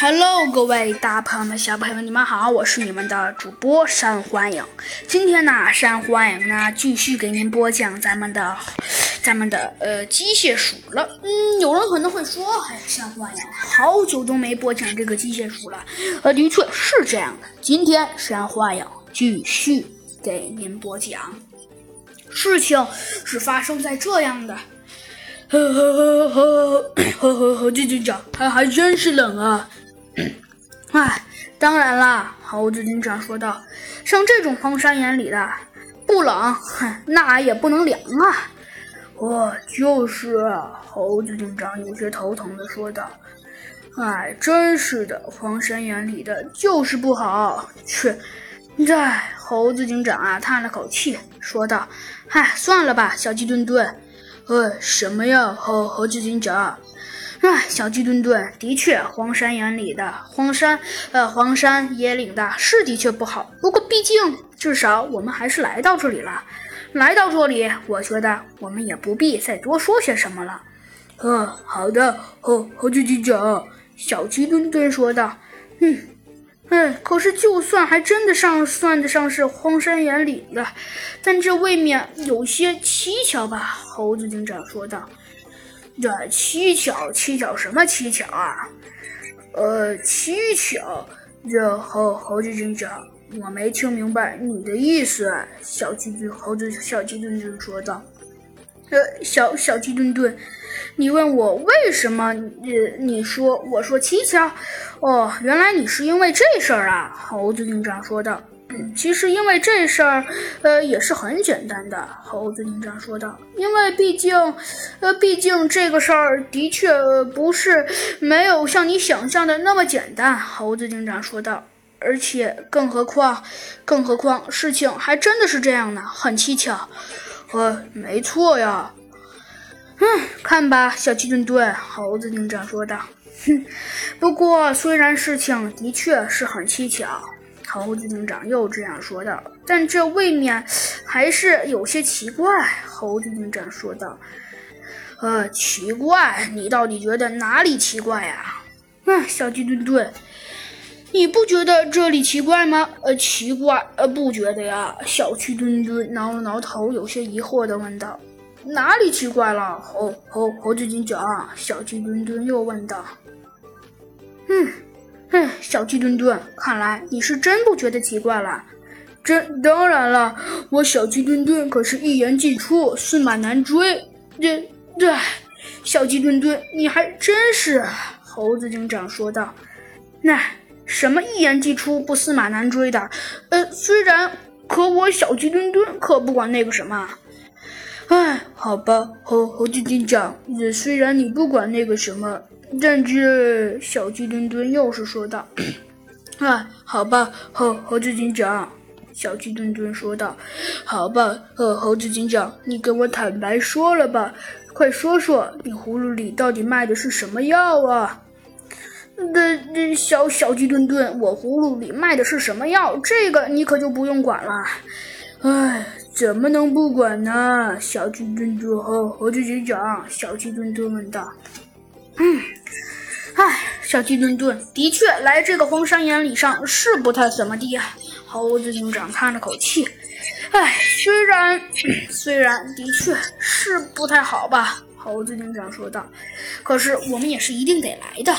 Hello，各位大朋友们、小朋友们，你们好，我是你们的主播山欢迎。今天呢，山欢迎呢继续给您播讲咱们的、咱们的呃机械鼠了。嗯，有人可能会说，哎，山欢迎好久都没播讲这个机械鼠了。呃，的确是这样的。今天山欢迎继续给您播讲。事情是发生在这样的。呵呵呵呵呵呵呵，这警长还还真是冷啊！哎，当然啦，猴子警长说道：“像这种荒山野岭的，不冷，那也不能凉啊！”哦，就是，猴子警长有些头疼的说道：“哎，真是的，荒山野岭的就是不好。”去，这猴子警长啊叹了口气说道：“哎，算了吧，小鸡墩墩。”呃，什么呀，猴猴子警长？哎，小鸡墩墩，的确，荒山野岭的荒山，呃，荒山野岭的是的确不好。不过，毕竟至少我们还是来到这里了。来到这里，我觉得我们也不必再多说些什么了。呃，好的，猴猴子警长，小鸡墩墩说道。嗯。哎，可是就算还真的上算得上是荒山野岭的，但这未免有些蹊跷吧？猴子警长说道。这蹊跷？蹊跷什么蹊跷啊？呃，蹊跷？这猴猴子警长，我没听明白你的意思。小鸡墩猴子小鸡墩墩说道。呃，小小鸡墩墩。你问我为什么？你你说我说蹊跷？哦，原来你是因为这事儿啊！猴子警长说道。其实因为这事儿，呃，也是很简单的。猴子警长说道。因为毕竟，呃，毕竟这个事儿的确不是没有像你想象的那么简单。猴子警长说道。而且，更何况，更何况，事情还真的是这样呢，很蹊跷。呃，没错呀。嗯，看吧，小鸡墩墩，猴子警长说道。哼，不过虽然事情的确是很蹊跷，猴子警长又这样说道，但这未免还是有些奇怪。猴子警长说道。呃，奇怪？你到底觉得哪里奇怪呀？嗯，小鸡墩墩，你不觉得这里奇怪吗？呃，奇怪？呃，不觉得呀。小鸡墩墩挠了挠头，有些疑惑的问道。哪里奇怪了？猴猴猴子警长，小鸡墩墩又问道。嗯，哼，小鸡墩墩，看来你是真不觉得奇怪了。真当然了，我小鸡墩墩可是一言既出，驷马难追。这这，小鸡墩墩，你还真是。猴子警长说道。那什么一言既出，不驷马难追的？呃，虽然，可我小鸡墩墩可不管那个什么。哎，好吧，猴猴子警长，虽然你不管那个什么，但是小鸡墩墩又是说道：“哎，好吧，猴猴子警长。”小鸡墩墩说道：“好吧，呃，猴子警长，你跟我坦白说了吧，快说说，你葫芦里到底卖的是什么药啊？”那那小小鸡墩墩，我葫芦里卖的是什么药？这个你可就不用管了。哎。怎么能不管呢？小鸡墩墩和猴子警长，小鸡墩墩问道。嗯，唉，小鸡墩墩的确来这个荒山野岭上是不太怎么地啊。猴子警长叹了口气。唉，虽然 虽然的确是不太好吧。猴子警长说道。可是我们也是一定得来的。